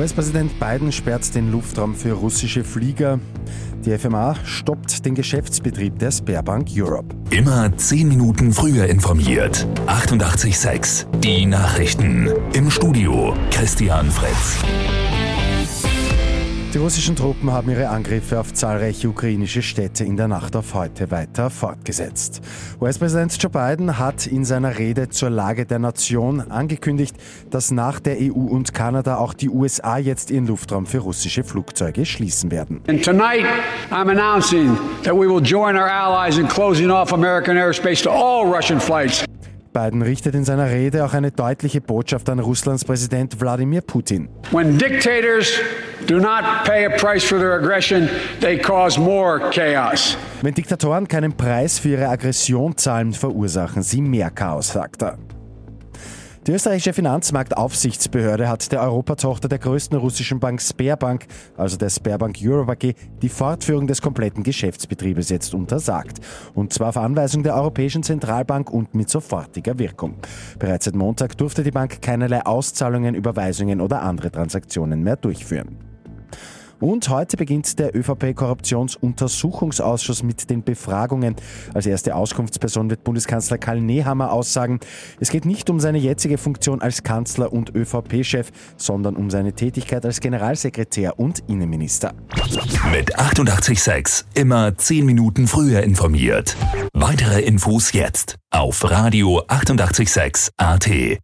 US-Präsident Biden sperrt den Luftraum für russische Flieger. Die FMA stoppt den Geschäftsbetrieb der Sperrbank Europe. Immer 10 Minuten früher informiert. 88.6 Die Nachrichten. Im Studio Christian Fritz. Die russischen Truppen haben ihre Angriffe auf zahlreiche ukrainische Städte in der Nacht auf heute weiter fortgesetzt. US-Präsident Joe Biden hat in seiner Rede zur Lage der Nation angekündigt, dass nach der EU und Kanada auch die USA jetzt ihren Luftraum für russische Flugzeuge schließen werden. And tonight I'm announcing that we will join our allies in closing off American airspace to all Russian flights. Biden richtet in seiner Rede auch eine deutliche Botschaft an Russlands Präsident Wladimir Putin. When dictators do not pay a price for their aggression, they cause more chaos. Wenn Diktatoren keinen Preis für ihre Aggression zahlen, verursachen sie mehr Chaos, sagt er. Die österreichische Finanzmarktaufsichtsbehörde hat der Europatochter der größten russischen Bank Sberbank, also der Sberbank Europe die Fortführung des kompletten Geschäftsbetriebes jetzt untersagt. Und zwar auf Anweisung der Europäischen Zentralbank und mit sofortiger Wirkung. Bereits seit Montag durfte die Bank keinerlei Auszahlungen, Überweisungen oder andere Transaktionen mehr durchführen. Und heute beginnt der ÖVP-Korruptionsuntersuchungsausschuss mit den Befragungen. Als erste Auskunftsperson wird Bundeskanzler Karl Nehammer aussagen, es geht nicht um seine jetzige Funktion als Kanzler und ÖVP-Chef, sondern um seine Tätigkeit als Generalsekretär und Innenminister. Mit 88.6 immer 10 Minuten früher informiert. Weitere Infos jetzt auf Radio 88.6 AT.